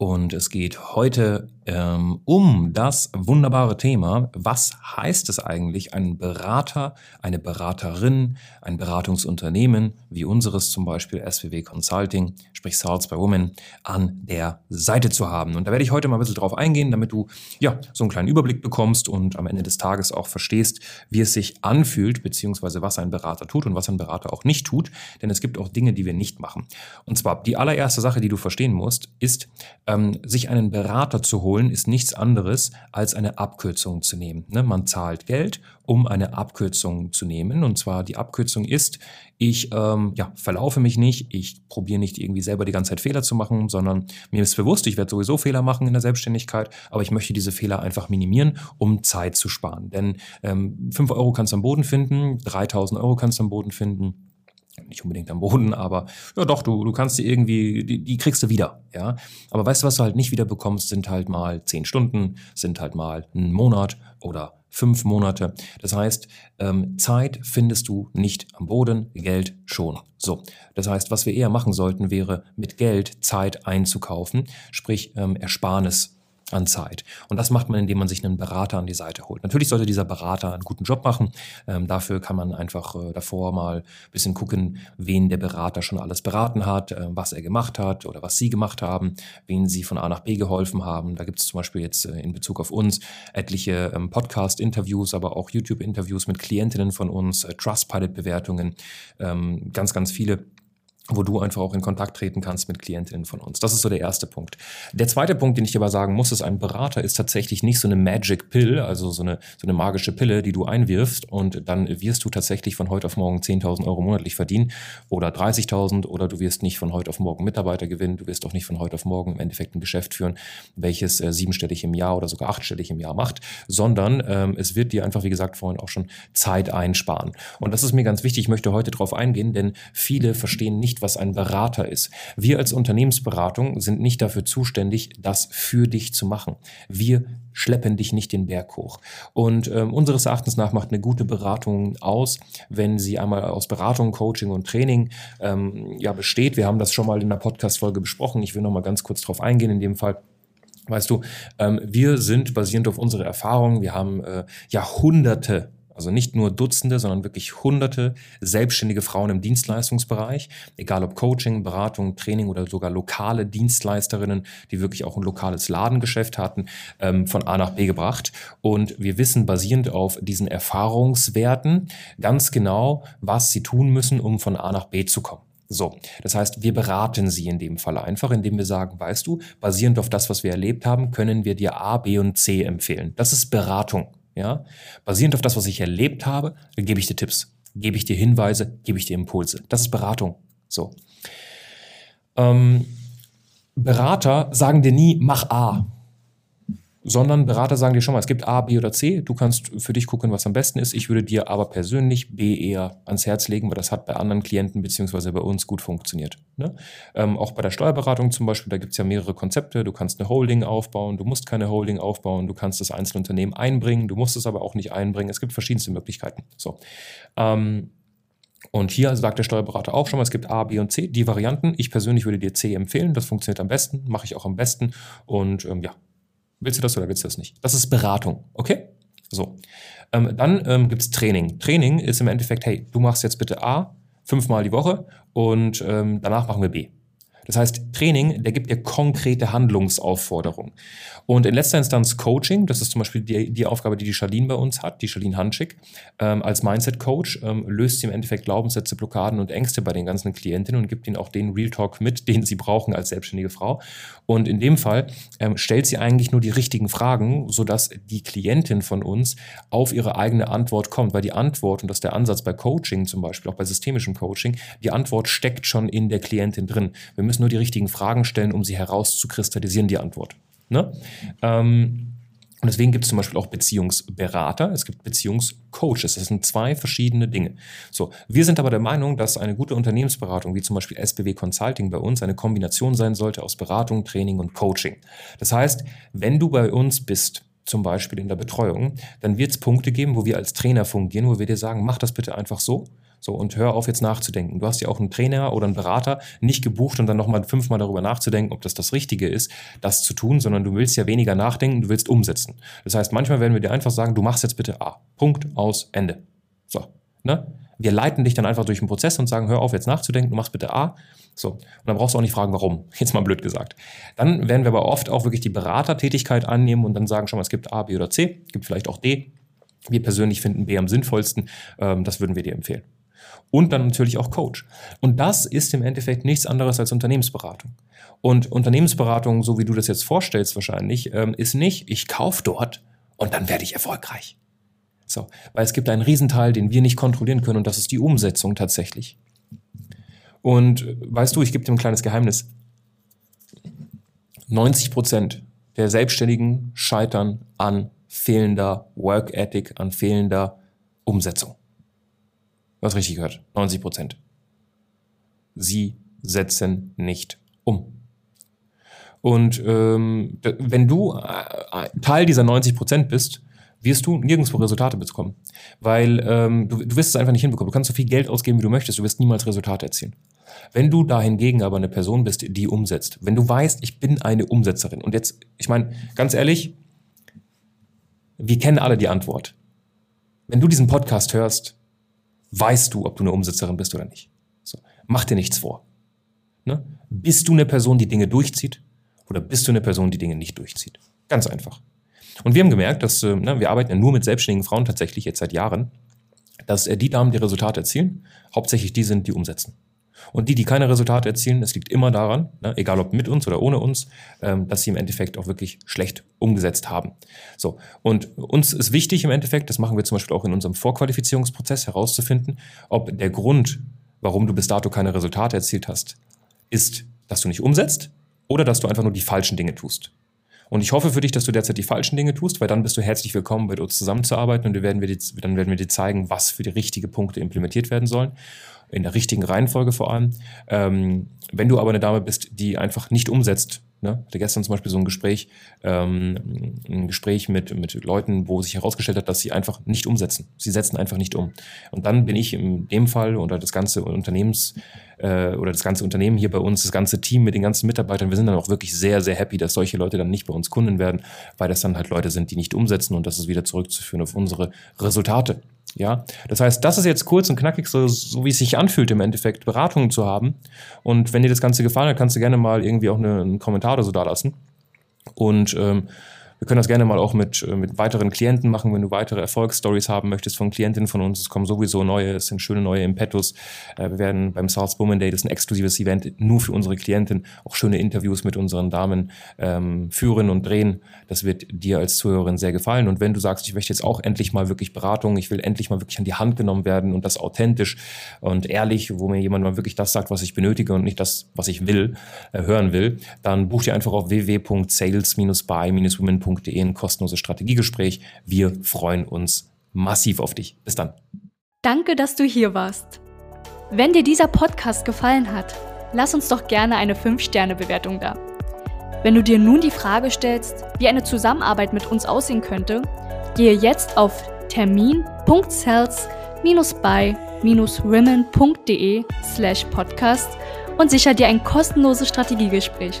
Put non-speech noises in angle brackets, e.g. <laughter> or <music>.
und es geht heute ähm, um das wunderbare Thema, was heißt es eigentlich, einen Berater, eine Beraterin, ein Beratungsunternehmen wie unseres zum Beispiel SWW Consulting, sprich Sales by Women, an der Seite zu haben. Und da werde ich heute mal ein bisschen drauf eingehen, damit du ja so einen kleinen Überblick bekommst und am Ende des Tages auch verstehst, wie es sich anfühlt, beziehungsweise was ein Berater tut und was ein Berater auch nicht tut. Denn es gibt auch Dinge, die wir nicht machen. Und zwar die allererste Sache, die du verstehen musst, ist, ähm, sich einen Berater zu holen, ist nichts anderes, als eine Abkürzung zu nehmen. Ne? Man zahlt Geld, um eine Abkürzung zu nehmen. Und zwar die Abkürzung ist, ich ähm, ja, verlaufe mich nicht, ich probiere nicht irgendwie selber die ganze Zeit Fehler zu machen, sondern mir ist bewusst, ich werde sowieso Fehler machen in der Selbstständigkeit, aber ich möchte diese Fehler einfach minimieren, um Zeit zu sparen. Denn ähm, 5 Euro kannst du am Boden finden, 3000 Euro kannst du am Boden finden nicht unbedingt am Boden, aber ja doch, du, du kannst die irgendwie, die, die kriegst du wieder, ja. Aber weißt du, was du halt nicht wieder bekommst, sind halt mal zehn Stunden, sind halt mal ein Monat oder fünf Monate. Das heißt, ähm, Zeit findest du nicht am Boden, Geld schon. So, das heißt, was wir eher machen sollten, wäre mit Geld Zeit einzukaufen, sprich ähm, Ersparnis an Zeit. Und das macht man, indem man sich einen Berater an die Seite holt. Natürlich sollte dieser Berater einen guten Job machen. Ähm, dafür kann man einfach äh, davor mal ein bisschen gucken, wen der Berater schon alles beraten hat, äh, was er gemacht hat oder was sie gemacht haben, wen sie von A nach B geholfen haben. Da gibt es zum Beispiel jetzt äh, in Bezug auf uns etliche ähm, Podcast-Interviews, aber auch YouTube-Interviews mit Klientinnen von uns, äh, Trustpilot-Bewertungen, ähm, ganz, ganz viele wo du einfach auch in Kontakt treten kannst mit Klientinnen von uns. Das ist so der erste Punkt. Der zweite Punkt, den ich aber sagen muss, ist, ein Berater ist tatsächlich nicht so eine Magic Pill, also so eine, so eine magische Pille, die du einwirfst und dann wirst du tatsächlich von heute auf morgen 10.000 Euro monatlich verdienen oder 30.000 oder du wirst nicht von heute auf morgen Mitarbeiter gewinnen, du wirst auch nicht von heute auf morgen im Endeffekt ein Geschäft führen, welches äh, siebenstellig im Jahr oder sogar achtstellig im Jahr macht, sondern ähm, es wird dir einfach, wie gesagt, vorhin auch schon Zeit einsparen. Und das ist mir ganz wichtig, ich möchte heute darauf eingehen, denn viele verstehen nicht, was ein Berater ist. Wir als Unternehmensberatung sind nicht dafür zuständig, das für dich zu machen. Wir schleppen dich nicht den Berg hoch. Und ähm, unseres Erachtens nach macht eine gute Beratung aus, wenn sie einmal aus Beratung, Coaching und Training ähm, ja, besteht. Wir haben das schon mal in der Podcast-Folge besprochen. Ich will noch mal ganz kurz darauf eingehen in dem Fall. Weißt du, ähm, wir sind basierend auf unserer Erfahrung, wir haben äh, Jahrhunderte also nicht nur Dutzende, sondern wirklich Hunderte selbstständige Frauen im Dienstleistungsbereich, egal ob Coaching, Beratung, Training oder sogar lokale Dienstleisterinnen, die wirklich auch ein lokales Ladengeschäft hatten, ähm, von A nach B gebracht. Und wir wissen basierend auf diesen Erfahrungswerten ganz genau, was sie tun müssen, um von A nach B zu kommen. So, das heißt, wir beraten sie in dem Fall einfach, indem wir sagen, weißt du, basierend auf das, was wir erlebt haben, können wir dir A, B und C empfehlen. Das ist Beratung. Ja? Basierend auf das, was ich erlebt habe, gebe ich dir Tipps, gebe ich dir Hinweise, gebe ich dir Impulse. Das ist Beratung. So. Ähm, Berater sagen dir nie, mach A sondern Berater sagen dir schon mal, es gibt A, B oder C. Du kannst für dich gucken, was am besten ist. Ich würde dir aber persönlich B eher ans Herz legen, weil das hat bei anderen Klienten beziehungsweise bei uns gut funktioniert. Ne? Ähm, auch bei der Steuerberatung zum Beispiel, da gibt es ja mehrere Konzepte. Du kannst eine Holding aufbauen, du musst keine Holding aufbauen, du kannst das Einzelunternehmen einbringen, du musst es aber auch nicht einbringen. Es gibt verschiedenste Möglichkeiten. So. Ähm, und hier sagt der Steuerberater auch schon mal, es gibt A, B und C, die Varianten. Ich persönlich würde dir C empfehlen, das funktioniert am besten, mache ich auch am besten. Und ähm, ja, Willst du das oder willst du das nicht? Das ist Beratung, okay? So. Ähm, dann ähm, gibt es Training. Training ist im Endeffekt, hey, du machst jetzt bitte A fünfmal die Woche und ähm, danach machen wir B. Das heißt, Training, der gibt dir konkrete Handlungsaufforderungen. Und in letzter Instanz Coaching, das ist zum Beispiel die, die Aufgabe, die die Charlene bei uns hat, die Charlene Hanschig, ähm, als Mindset-Coach, ähm, löst sie im Endeffekt Glaubenssätze, Blockaden und Ängste bei den ganzen Klientinnen und gibt ihnen auch den Real Talk mit, <laughs> den sie brauchen als selbstständige Frau. Und in dem Fall ähm, stellt sie eigentlich nur die richtigen Fragen, sodass die Klientin von uns auf ihre eigene Antwort kommt, weil die Antwort, und das ist der Ansatz bei Coaching zum Beispiel, auch bei systemischem Coaching, die Antwort steckt schon in der Klientin drin. Wir müssen nur die richtigen Fragen stellen, um sie herauszukristallisieren, die Antwort. Ne? Ähm, und deswegen gibt es zum Beispiel auch Beziehungsberater, es gibt Beziehungscoaches. Das sind zwei verschiedene Dinge. So, wir sind aber der Meinung, dass eine gute Unternehmensberatung, wie zum Beispiel SBW Consulting bei uns, eine Kombination sein sollte aus Beratung, Training und Coaching. Das heißt, wenn du bei uns bist, zum Beispiel in der Betreuung, dann wird es Punkte geben, wo wir als Trainer fungieren, wo wir dir sagen, mach das bitte einfach so. So, und hör auf jetzt nachzudenken. Du hast ja auch einen Trainer oder einen Berater nicht gebucht und dann nochmal fünfmal darüber nachzudenken, ob das das Richtige ist, das zu tun, sondern du willst ja weniger nachdenken, du willst umsetzen. Das heißt, manchmal werden wir dir einfach sagen, du machst jetzt bitte A. Punkt, aus, Ende. So, ne? Wir leiten dich dann einfach durch den Prozess und sagen, hör auf jetzt nachzudenken, du machst bitte A. So. Und dann brauchst du auch nicht fragen, warum. <laughs> Jetzt mal blöd gesagt. Dann werden wir aber oft auch wirklich die Beratertätigkeit annehmen und dann sagen, schon mal, es gibt A, B oder C, gibt vielleicht auch D. Wir persönlich finden B am sinnvollsten. Ähm, das würden wir dir empfehlen und dann natürlich auch Coach. Und das ist im Endeffekt nichts anderes als Unternehmensberatung. Und Unternehmensberatung, so wie du das jetzt vorstellst wahrscheinlich, ähm, ist nicht, ich kaufe dort und dann werde ich erfolgreich. So, weil es gibt einen Riesenteil, den wir nicht kontrollieren können und das ist die Umsetzung tatsächlich. Und äh, weißt du, ich gebe dir ein kleines Geheimnis. 90 Prozent der Selbstständigen scheitern an fehlender Work Ethic, an fehlender Umsetzung. Du hast richtig gehört. 90 Prozent. Sie setzen nicht um. Und ähm, wenn du äh, Teil dieser 90 Prozent bist, wirst du nirgendwo Resultate bekommen. Weil ähm, du, du wirst es einfach nicht hinbekommen. Du kannst so viel Geld ausgeben, wie du möchtest, du wirst niemals Resultate erzielen. Wenn du da hingegen aber eine Person bist, die umsetzt, wenn du weißt, ich bin eine Umsetzerin und jetzt, ich meine, ganz ehrlich, wir kennen alle die Antwort. Wenn du diesen Podcast hörst, weißt du, ob du eine Umsetzerin bist oder nicht. So. Mach dir nichts vor. Ne? Bist du eine Person, die Dinge durchzieht oder bist du eine Person, die Dinge nicht durchzieht? Ganz einfach. Und wir haben gemerkt, dass äh, ne, wir arbeiten ja nur mit selbstständigen Frauen tatsächlich jetzt seit Jahren, dass äh, die Damen, die Resultate erzielen, hauptsächlich die sind, die umsetzen. Und die, die keine Resultate erzielen, es liegt immer daran, ne, egal ob mit uns oder ohne uns, ähm, dass sie im Endeffekt auch wirklich schlecht umgesetzt haben. So. Und uns ist wichtig im Endeffekt, das machen wir zum Beispiel auch in unserem Vorqualifizierungsprozess herauszufinden, ob der Grund, warum du bis dato keine Resultate erzielt hast, ist, dass du nicht umsetzt oder dass du einfach nur die falschen Dinge tust. Und ich hoffe für dich, dass du derzeit die falschen Dinge tust, weil dann bist du herzlich willkommen, mit uns zusammenzuarbeiten und werden dir, dann werden wir dir zeigen, was für die richtigen Punkte implementiert werden sollen in der richtigen Reihenfolge vor allem. Ähm, wenn du aber eine Dame bist, die einfach nicht umsetzt, Ne? Hatte gestern zum Beispiel so ein Gespräch, ähm, ein Gespräch mit, mit Leuten, wo sich herausgestellt hat, dass sie einfach nicht umsetzen. Sie setzen einfach nicht um. Und dann bin ich in dem Fall oder das ganze Unternehmens äh, oder das ganze Unternehmen hier bei uns, das ganze Team mit den ganzen Mitarbeitern, wir sind dann auch wirklich sehr, sehr happy, dass solche Leute dann nicht bei uns Kunden werden, weil das dann halt Leute sind, die nicht umsetzen und das ist wieder zurückzuführen auf unsere Resultate. Ja, das heißt, das ist jetzt kurz und knackig, so, so wie es sich anfühlt im Endeffekt, Beratungen zu haben. Und wenn dir das Ganze gefallen hat, kannst du gerne mal irgendwie auch eine, einen Kommentar oder so da lassen. Und ähm, wir können das gerne mal auch mit, äh, mit weiteren Klienten machen, wenn du weitere Erfolgsstories haben möchtest von Klientinnen von uns. Es kommen sowieso neue, es sind schöne neue Impetus. Äh, wir werden beim South Woman Day, das ist ein exklusives Event nur für unsere Klienten, auch schöne Interviews mit unseren Damen ähm, führen und drehen. Das wird dir als Zuhörerin sehr gefallen. Und wenn du sagst, ich möchte jetzt auch endlich mal wirklich Beratung, ich will endlich mal wirklich an die Hand genommen werden und das authentisch und ehrlich, wo mir jemand mal wirklich das sagt, was ich benötige und nicht das, was ich will, äh, hören will, dann buch dir einfach auf www.sales-by-women.com www.strategie.de ein kostenloses Strategiegespräch. Wir freuen uns massiv auf dich. Bis dann. Danke, dass du hier warst. Wenn dir dieser Podcast gefallen hat, lass uns doch gerne eine 5-Sterne-Bewertung da. Wenn du dir nun die Frage stellst, wie eine Zusammenarbeit mit uns aussehen könnte, gehe jetzt auf termin.cells-by-women.de slash podcast und sicher dir ein kostenloses Strategiegespräch.